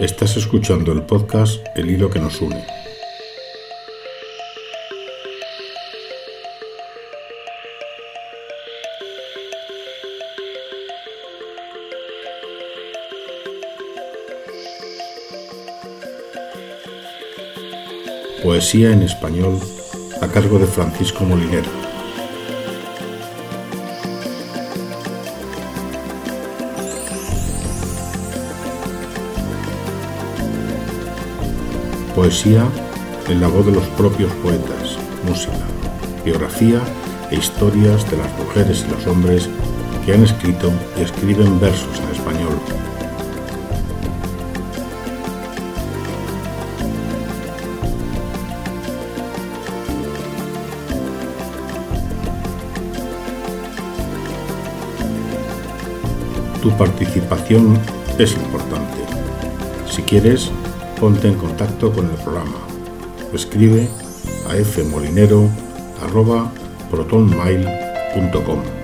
Estás escuchando el podcast El hilo que nos une. Poesía en español a cargo de Francisco Molinero. Poesía en la voz de los propios poetas, música, biografía e historias de las mujeres y los hombres que han escrito y escriben versos en español. Tu participación es importante. Si quieres, ponte en contacto con el programa. Escribe a fmolinero.protonmail.com.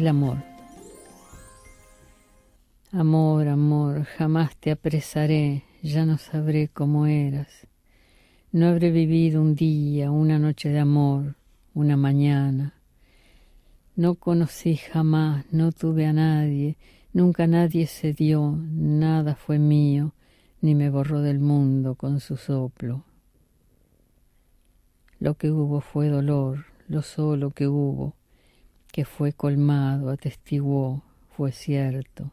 el amor. Amor, amor, jamás te apresaré, ya no sabré cómo eras. No habré vivido un día, una noche de amor, una mañana. No conocí jamás, no tuve a nadie, nunca nadie se dio, nada fue mío, ni me borró del mundo con su soplo. Lo que hubo fue dolor, lo solo que hubo, que fue colmado, atestiguó, fue cierto.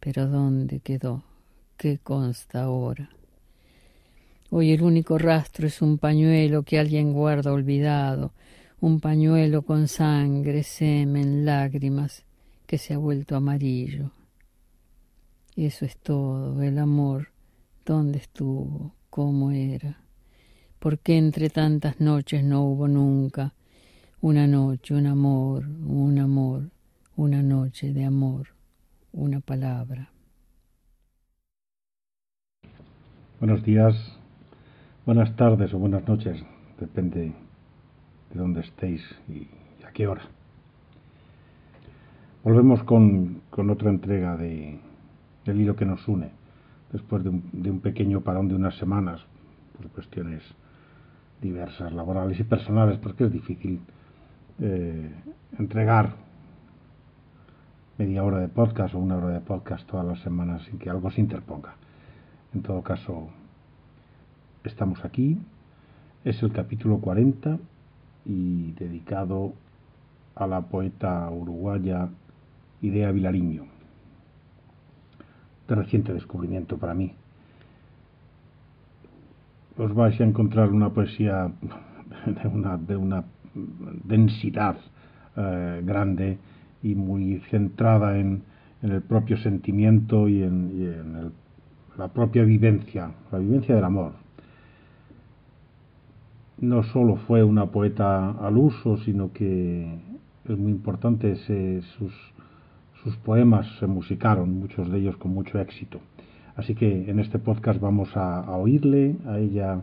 Pero ¿dónde quedó? ¿Qué consta ahora? Hoy el único rastro es un pañuelo que alguien guarda olvidado, un pañuelo con sangre, semen, lágrimas, que se ha vuelto amarillo. Eso es todo, el amor, ¿dónde estuvo? ¿Cómo era? ¿Por qué entre tantas noches no hubo nunca? Una noche, un amor, un amor, una noche de amor, una palabra. Buenos días, buenas tardes o buenas noches, depende de dónde estéis y a qué hora. Volvemos con, otra entrega de, del hilo que nos une, después de un, de un pequeño parón de unas semanas, por cuestiones diversas, laborales y personales, porque es difícil eh, entregar media hora de podcast o una hora de podcast todas las semanas sin que algo se interponga. En todo caso, estamos aquí. Es el capítulo 40 y dedicado a la poeta uruguaya Idea Vilariño. De reciente descubrimiento para mí. Os vais a encontrar una poesía de una, de una densidad eh, grande y muy centrada en, el propio sentimiento y en, la propia vivencia, la vivencia del amor. No solo fue una poeta al uso, sino que es muy importante, sus, sus poemas se musicaron, muchos de ellos con mucho éxito. Así que en este podcast vamos a, oírle, a ella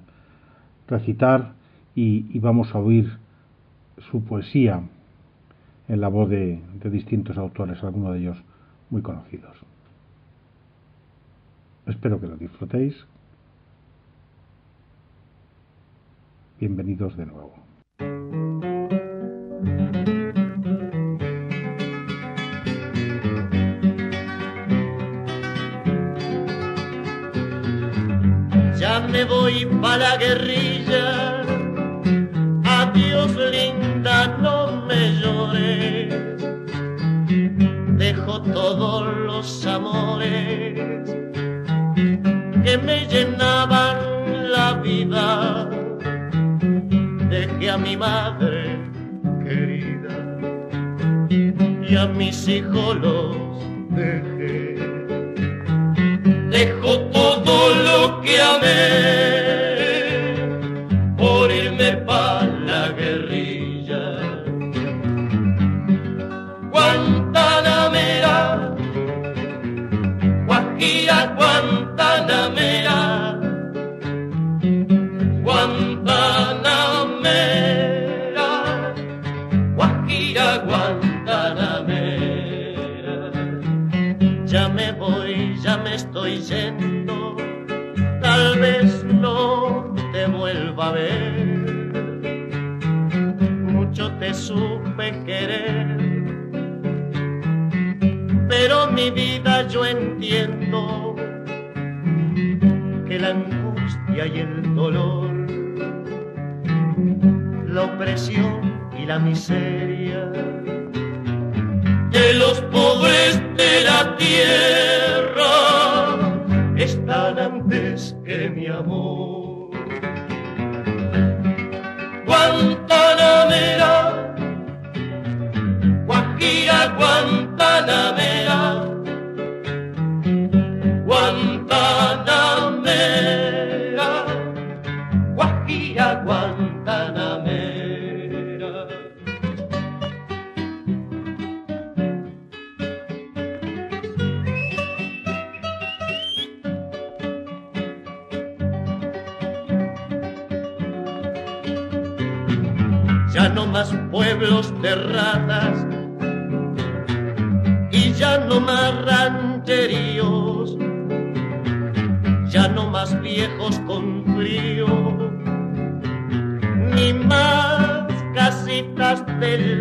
recitar y vamos a oír su poesía en la voz de, distintos autores, algunos de ellos muy conocidos. Espero que lo disfrutéis. Bienvenidos de nuevo. Ya me voy para la guerrilla los amores que me llenaban la vida. Dejé a mi madre querida y a mis hijos los dejé. Dejo todo lo que amé vuelva a ver. Mucho te supe querer, pero mi vida yo entiendo que la angustia y el dolor, la opresión y la miseria de los pobres de la tierra están antes que mi amor. No más pueblos de ratas y ya no más rancheríos, ya no más viejos con frío, ni más casitas de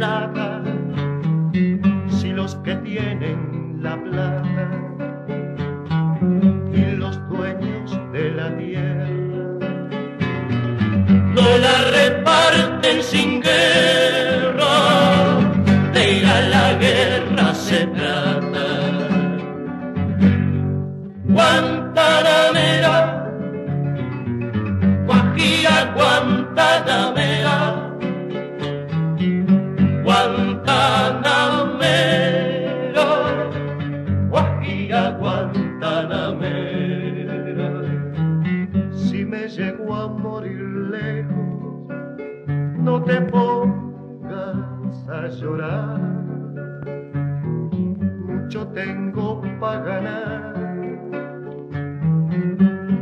Guantanamera. Si me llego a morir lejos, no te pongas a llorar. Mucho tengo pa' ganar,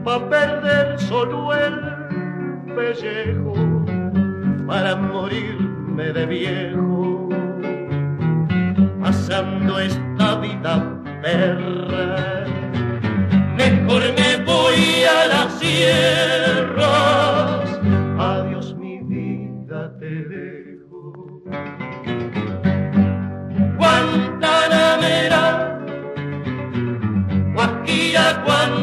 pa' perder solo el pellejo, para morirme de viejo, pasando esta vida perra mejor me voy a las sierras. Adiós mi vida te dejo. Guantanamera, Guajira Guantanamera,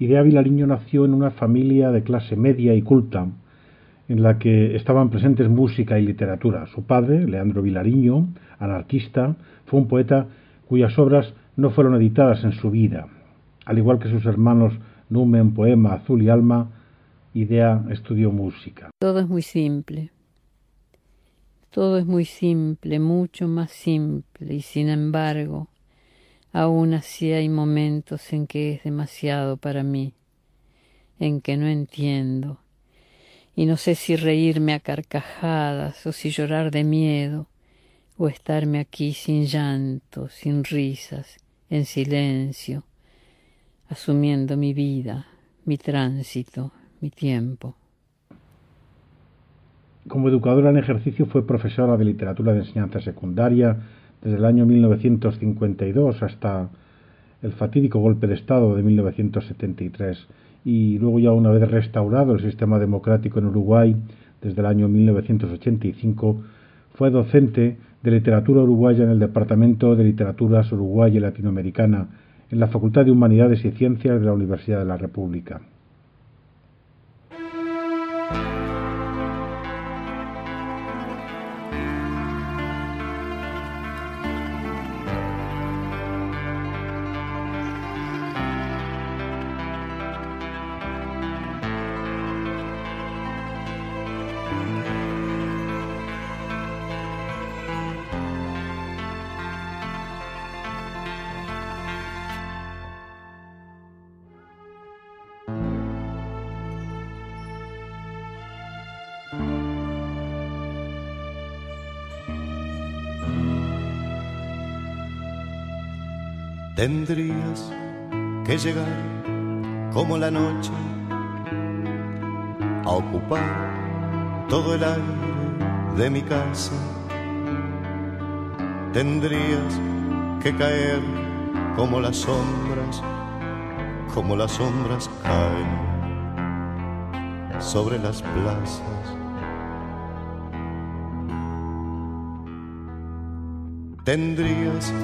Y de nació en una familia de clase media y culta, en la que estaban presentes música y literatura. Su padre, Leandro Vilariño, anarquista, fue un poeta cuyas obras no fueron editadas en su vida. Al igual que sus hermanos Numen, Poema, Azul y Alma, Idea estudió música. Todo es muy simple. Todo es muy simple, mucho más simple, y sin embargo, aún así hay momentos en que es demasiado para mí, en que no entiendo, y no sé si reírme a carcajadas o si llorar de miedo, o estarme aquí sin llanto, sin risas, en silencio, asumiendo mi vida, mi tránsito, mi tiempo. Como educadora en ejercicio fue profesora de literatura de enseñanza secundaria desde el año 1952 hasta el fatídico golpe de Estado de 1973 y luego ya una vez restaurado el sistema democrático en Uruguay desde el año 1985 fue docente de literatura uruguaya en el Departamento de Literaturas Uruguaya y Latinoamericana en la Facultad de Humanidades y Ciencias de la Universidad de la República. Tendrías que llegar como la noche a ocupar todo el aire de mi casa. Tendrías que caer como las sombras, como las sombras caen sobre las plazas. Tendrías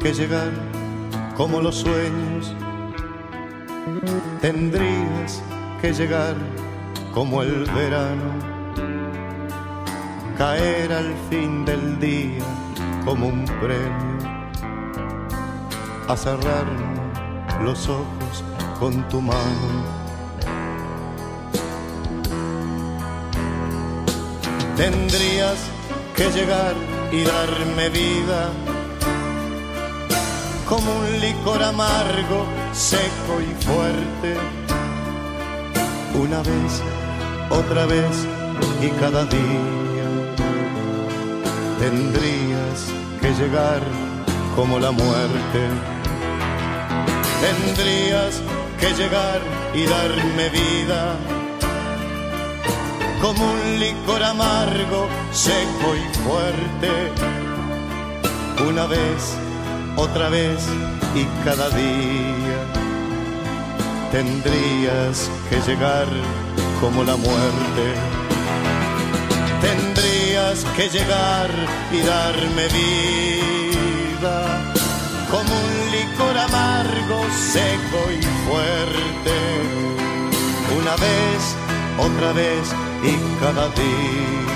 que llegar como los sueños, tendrías que llegar como el verano, caer al fin del día como un premio, a cerrar los ojos con tu mano. Tendrías que llegar y darme vida como un licor amargo, seco y fuerte. Una vez, otra vez y cada día tendrías que llegar como la muerte. Tendrías que llegar y darme vida como un licor amargo, seco y fuerte. Una vez, otra vez y cada día tendrías que llegar como la muerte. Tendrías que llegar y darme vida como un licor amargo, seco y fuerte. Una vez, otra vez y cada día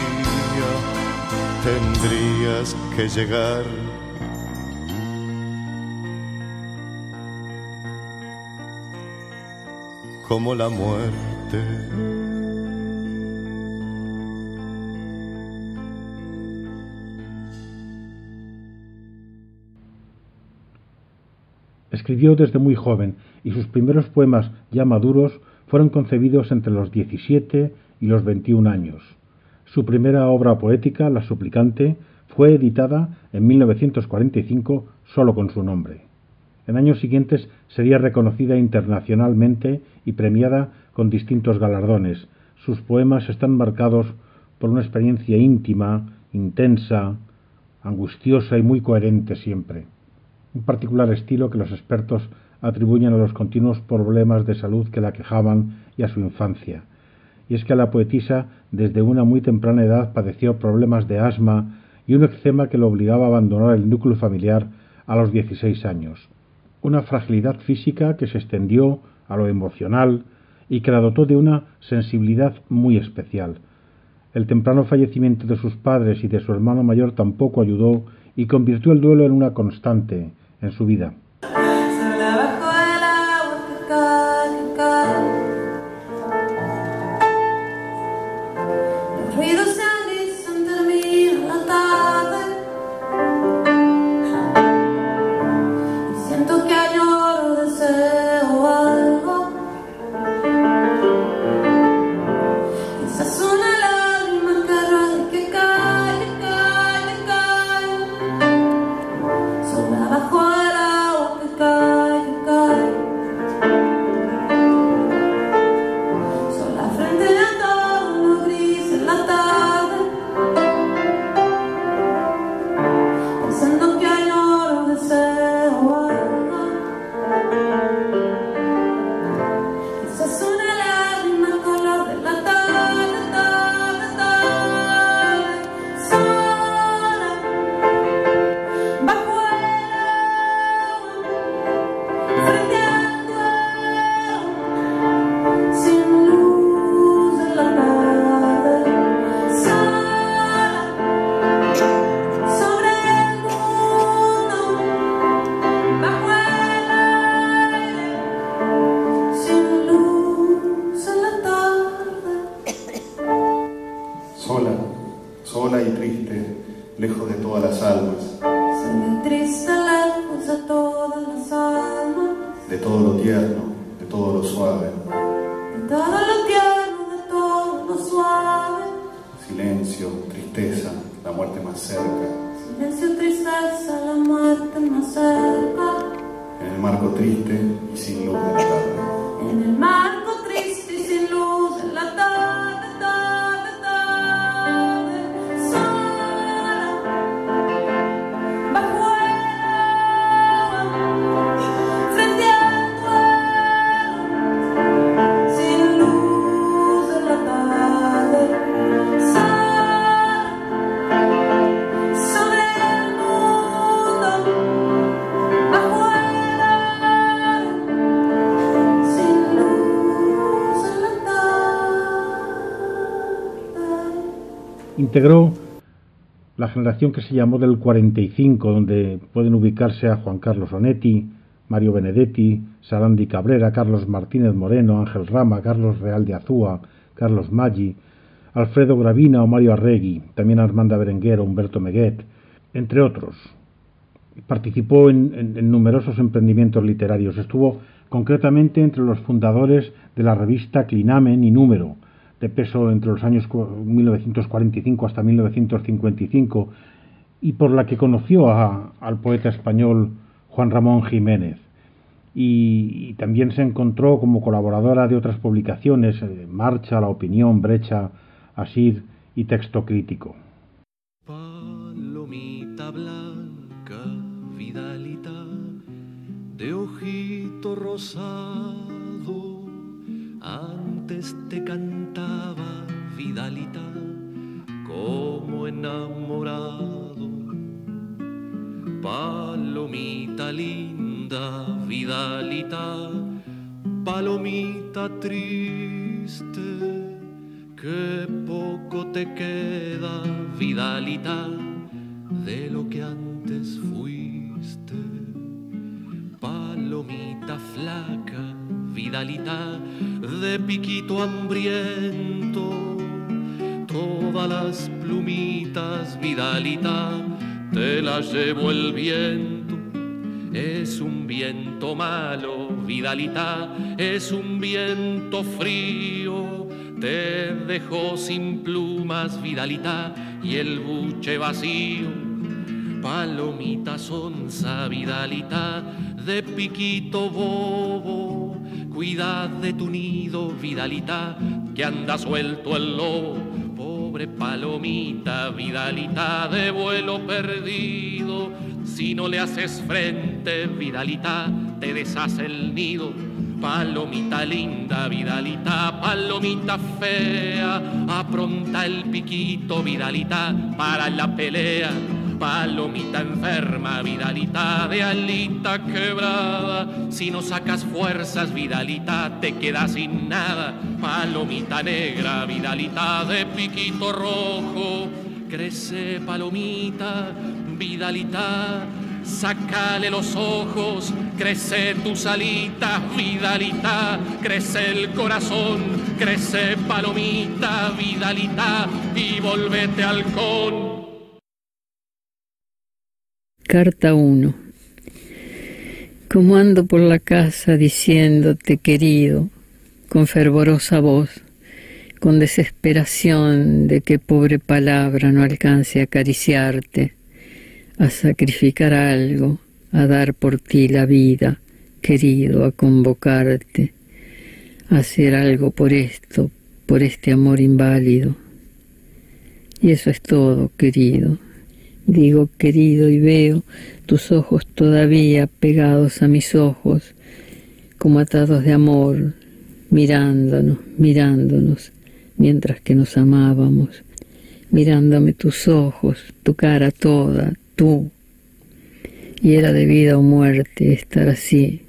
tendrías que llegar como la muerte. Escribió desde muy joven y sus primeros poemas ya maduros fueron concebidos entre los 17 y los 21 años. Su primera obra poética, La Suplicante, fue editada en 1945 solo con su nombre. En años siguientes sería reconocida internacionalmente y premiada con distintos galardones. Sus poemas están marcados por una experiencia íntima, intensa, angustiosa y muy coherente siempre. Un particular estilo que los expertos atribuyen a los continuos problemas de salud que la quejaban y a su infancia. Y es que la poetisa desde una muy temprana edad padeció problemas de asma y un eczema que lo obligaba a abandonar el núcleo familiar a los 16 años una fragilidad física que se extendió a lo emocional y que la dotó de una sensibilidad muy especial. El temprano fallecimiento de sus padres y de su hermano mayor tampoco ayudó y convirtió el duelo en una constante en su vida. Integró la generación que se llamó del 45, donde pueden ubicarse a Juan Carlos Onetti, Mario Benedetti, Sarandi Cabrera, Carlos Martínez Moreno, Ángel Rama, Carlos Real de Azúa, Carlos Maggi, Alfredo Gravina o Mario Arregui, también Armanda Berenguer o Humberto Meguet, entre otros. Participó en, en- en numerosos emprendimientos literarios. Estuvo concretamente entre los fundadores de la revista Clinamen y Número, de peso entre los años cu- 1945 hasta 1955, y por la que conoció a- al poeta español Juan Ramón Jiménez. Y, también se encontró como colaboradora de otras publicaciones, eh, Marcha, La Opinión, Brecha, Asir y Texto Crítico. Palomita blanca, de ojito rosado, antes te vidalita, como enamorado. Palomita linda, vidalita, palomita triste, que poco te queda, vidalita, de lo que antes fuiste. Palomita flaca, vidalita, de piquito hambriento, todas las plumitas, vidalita, te las llevó el viento. Es un viento malo, Vidalita, es un viento frío. Te dejó sin plumas, Vidalita, y el buche vacío. Palomita sonsa, Vidalita, de piquito bobo. Cuida de tu nido, Vidalita, que anda suelto el lobo. Palomita, Vidalita, de vuelo perdido. Si no le haces frente, Vidalita, te deshace el nido. Palomita linda, Vidalita, palomita fea, apronta el piquito, Vidalita, para la pelea. Palomita enferma, Vidalita, de alita quebrada. Si no sacas fuerzas, Vidalita, te quedas sin nada. Palomita negra, Vidalita, de piquito rojo. Crece, palomita, Vidalita, Sácale los ojos, crece tus alitas, Vidalita, crece el corazón, crece palomita, Vidalita, y volvete halcón. Carta 1. Como ando por la casa diciéndote querido, con fervorosa voz, con desesperación de que pobre palabra no alcance a acariciarte, a sacrificar algo, a dar por ti la vida, querido, a convocarte, a hacer algo por esto, por este amor inválido. Y eso es todo, querido. Digo querido y veo tus ojos todavía pegados a mis ojos, como atados de amor, mirándonos, mirándonos, mientras que nos amábamos, mirándome tus ojos, tu cara toda, tú. Y era de vida o muerte estar así,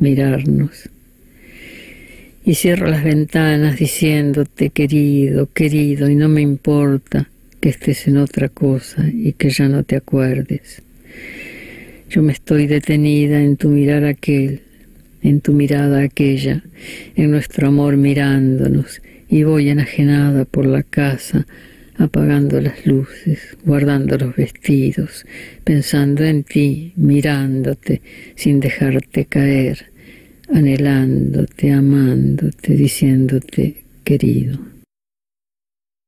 mirarnos. Y cierro las ventanas diciéndote querido, querido, y no me importa que estés en otra cosa y que ya no te acuerdes. Yo me estoy detenida en tu mirar aquel, en tu mirada aquella, en nuestro amor mirándonos, y voy enajenada por la casa apagando las luces, guardando los vestidos, pensando en ti, mirándote, sin dejarte caer, anhelándote, amándote, diciéndote querido.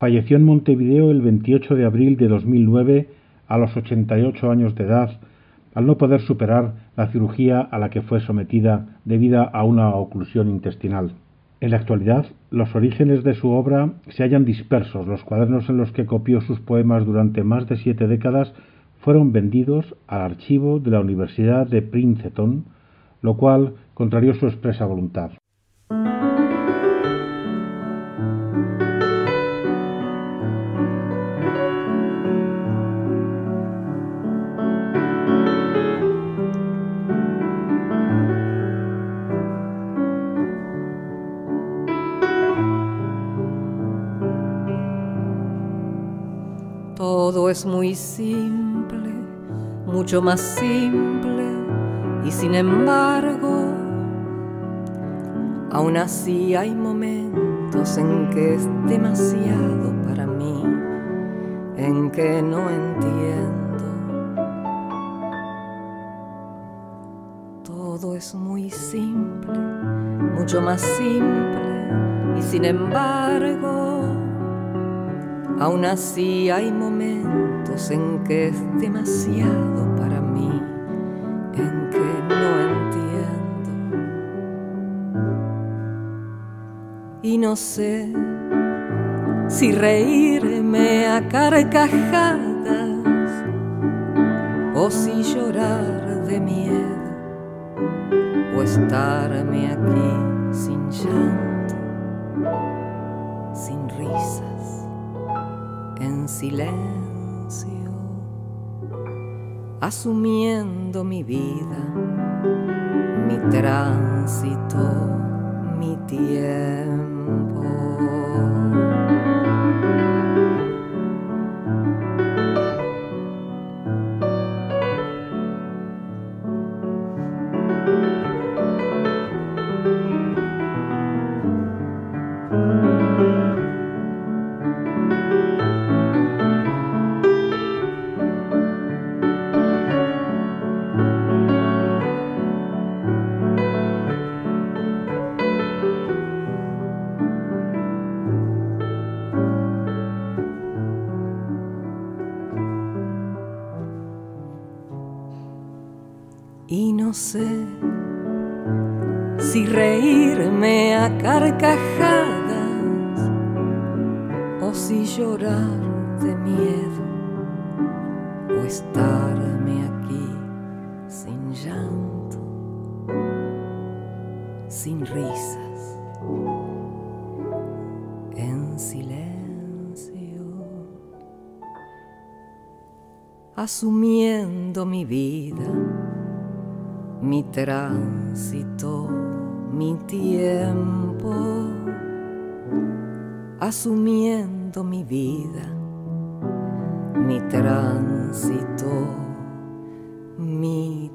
Falleció en Montevideo el 28 de abril de 2009 a los 88 años de edad, al no poder superar la cirugía a la que fue sometida debido a una oclusión intestinal. En la actualidad, los orígenes de su obra se hallan dispersos. Los cuadernos en los que copió sus poemas durante más de siete décadas fueron vendidos al archivo de la Universidad de Princeton, lo cual contrarió su expresa voluntad. Todo es muy simple, mucho más simple, y sin embargo, aún así hay momentos en que es demasiado para mí, en que no entiendo. Todo es muy simple, mucho más simple, y sin embargo, Aún así hay momentos en que es demasiado para mí, en que no entiendo. Y no sé si reírme a carcajadas o si llorar de miedo o estarme aquí silencio, asumiendo mi vida, mi tránsito, mi tiempo. Y no sé si reírme a carcajadas o si llorar de miedo o estarme aquí sin llanto, sin risas, en silencio, asumiendo mi vida mi tránsito, mi tiempo, asumiendo mi vida, mi tránsito, mi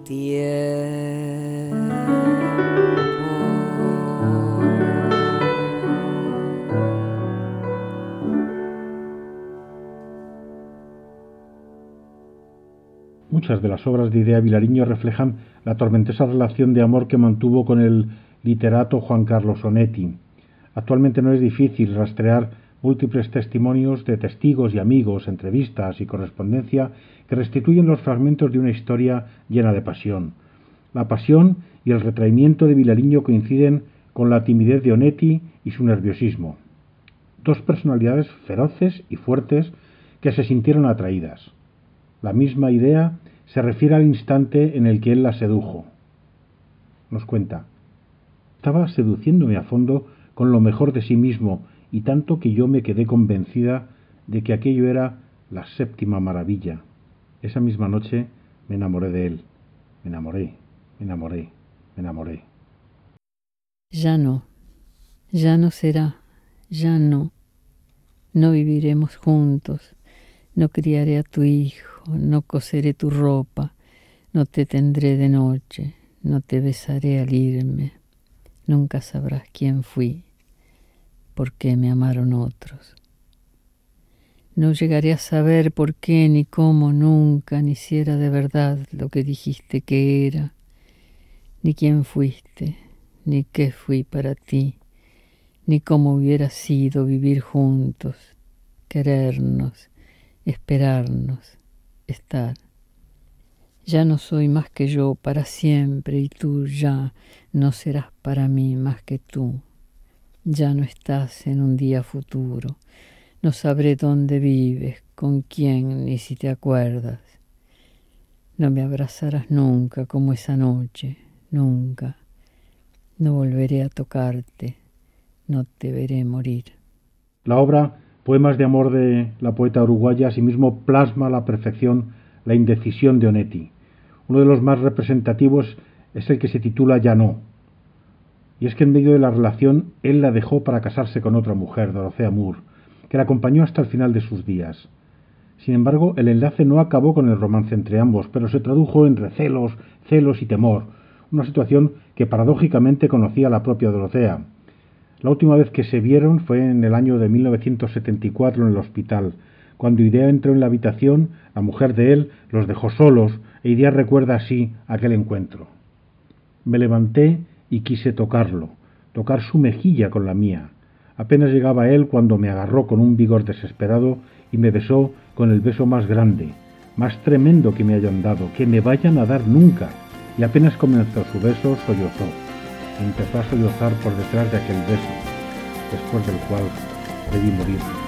Muchas de las obras de Idea Vilariño reflejan la tormentosa relación de amor que mantuvo con el literato Juan Carlos Onetti. Actualmente no es difícil rastrear múltiples testimonios de testigos y amigos, entrevistas y correspondencia que restituyen los fragmentos de una historia llena de pasión. La pasión y el retraimiento de Vilariño coinciden con la timidez de Onetti y su nerviosismo. Dos personalidades feroces y fuertes que se sintieron atraídas. La misma idea se refiere al instante en el que él la sedujo. Nos cuenta, estaba seduciéndome a fondo con lo mejor de sí mismo y tanto que yo me quedé convencida de que aquello era la séptima maravilla. Esa misma noche me enamoré de él. Me enamoré, me enamoré, me enamoré. Ya no, ya no será, ya no. No viviremos juntos, no criaré a tu hijo, no coseré tu ropa, no te tendré de noche, no te besaré al irme. Nunca sabrás quién fui, por qué me amaron otros. No llegaré a saber por qué ni cómo nunca, ni si era de verdad lo que dijiste que era, ni quién fuiste, ni qué fui para ti, ni cómo hubiera sido vivir juntos, querernos, esperarnos, estar. Ya no soy más que yo para siempre y tú ya no serás para mí más que tú. Ya no estás en un día futuro. No sabré dónde vives, con quién, ni si te acuerdas. No me abrazarás nunca como esa noche, nunca. No volveré a tocarte, no te veré morir. La obra Poemas de amor de la poeta uruguaya asimismo plasma a la perfección la indecisión de Onetti. Uno de los más representativos es el que se titula Ya no. Y es que en medio de la relación él la dejó para casarse con otra mujer, Dorothea Moore, que la acompañó hasta el final de sus días. Sin embargo, el enlace no acabó con el romance entre ambos, pero se tradujo en recelos, celos y temor, una situación que paradójicamente conocía la propia Dorothea. La última vez que se vieron fue en el año de 1974 en el hospital. Cuando Idea entró en la habitación, la mujer de él los dejó solos e Idea recuerda así aquel encuentro. Me levanté y quise tocarlo, tocar su mejilla con la mía. Apenas llegaba él cuando me agarró con un vigor desesperado y me besó con el beso más grande, más tremendo que me hayan dado, que me vayan a dar nunca. Y apenas comenzó su beso, sollozó. Empezó a sollozar por detrás de aquel beso, después del cual debí morir.